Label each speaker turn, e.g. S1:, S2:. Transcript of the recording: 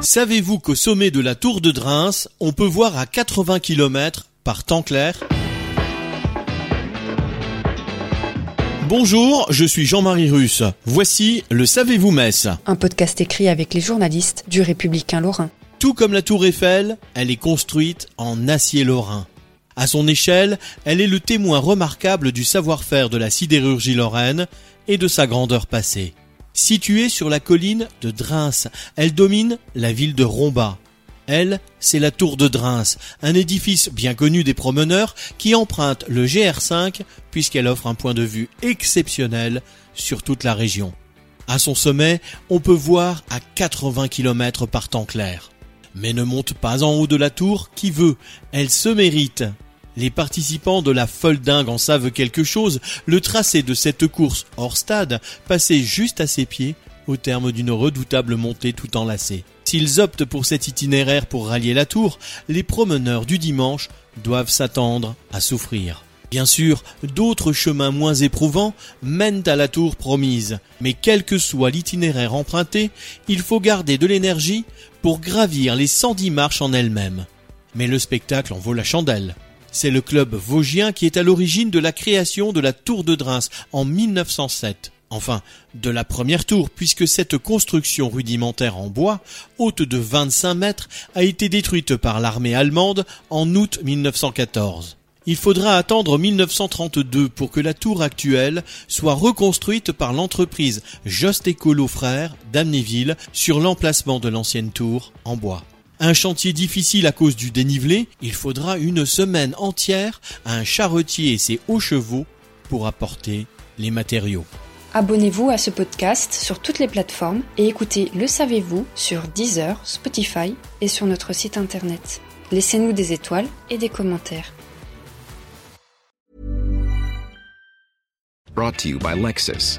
S1: Savez-vous qu'au sommet de la tour de Dreims, on peut voir à 80 km par temps clair? Bonjour, je suis Jean-Marie Russe. Voici le Savez-vous Metz
S2: Un podcast écrit avec les journalistes du Républicain Lorrain.
S1: Tout comme la tour Eiffel, elle est construite en acier lorrain. À son échelle, elle est le témoin remarquable du savoir-faire de la sidérurgie lorraine et de sa grandeur passée. Située sur la colline de Dreims, elle domine la ville de Romba. Elle, c'est la tour de Dreims, un édifice bien connu des promeneurs qui emprunte le GR5 puisqu'elle offre un point de vue exceptionnel sur toute la région. À son sommet, on peut voir à 80 km par temps clair. Mais ne monte pas en haut de la tour qui veut, elle se mérite. Les participants de la folle dingue en savent quelque chose. Le tracé de cette course hors stade passait juste à ses pieds au terme d'une redoutable montée tout enlacée. S'ils optent pour cet itinéraire pour rallier la tour, les promeneurs du dimanche doivent s'attendre à souffrir. Bien sûr, d'autres chemins moins éprouvants mènent à la tour promise, mais quel que soit l'itinéraire emprunté, il faut garder de l'énergie pour gravir les 110 marches en elles-mêmes. Mais le spectacle en vaut la chandelle. C'est le club vosgien qui est à l'origine de la création de la tour de Dreims en 1907. Enfin, de la première tour, puisque cette construction rudimentaire en bois, haute de 25 mètres, a été détruite par l'armée allemande en août 1914. Il faudra attendre 1932 pour que la tour actuelle soit reconstruite par l'entreprise Just Écolo Frères d'Amnéville sur l'emplacement de l'ancienne tour en bois. Un chantier difficile à cause du dénivelé, il faudra une semaine entière à un charretier et ses hauts chevaux pour apporter les matériaux.
S2: Abonnez-vous à ce podcast sur toutes les plateformes et écoutez Le Savez-vous sur Deezer, Spotify et sur notre site internet. Laissez-nous des étoiles et des commentaires.
S3: Brought to you by Lexus.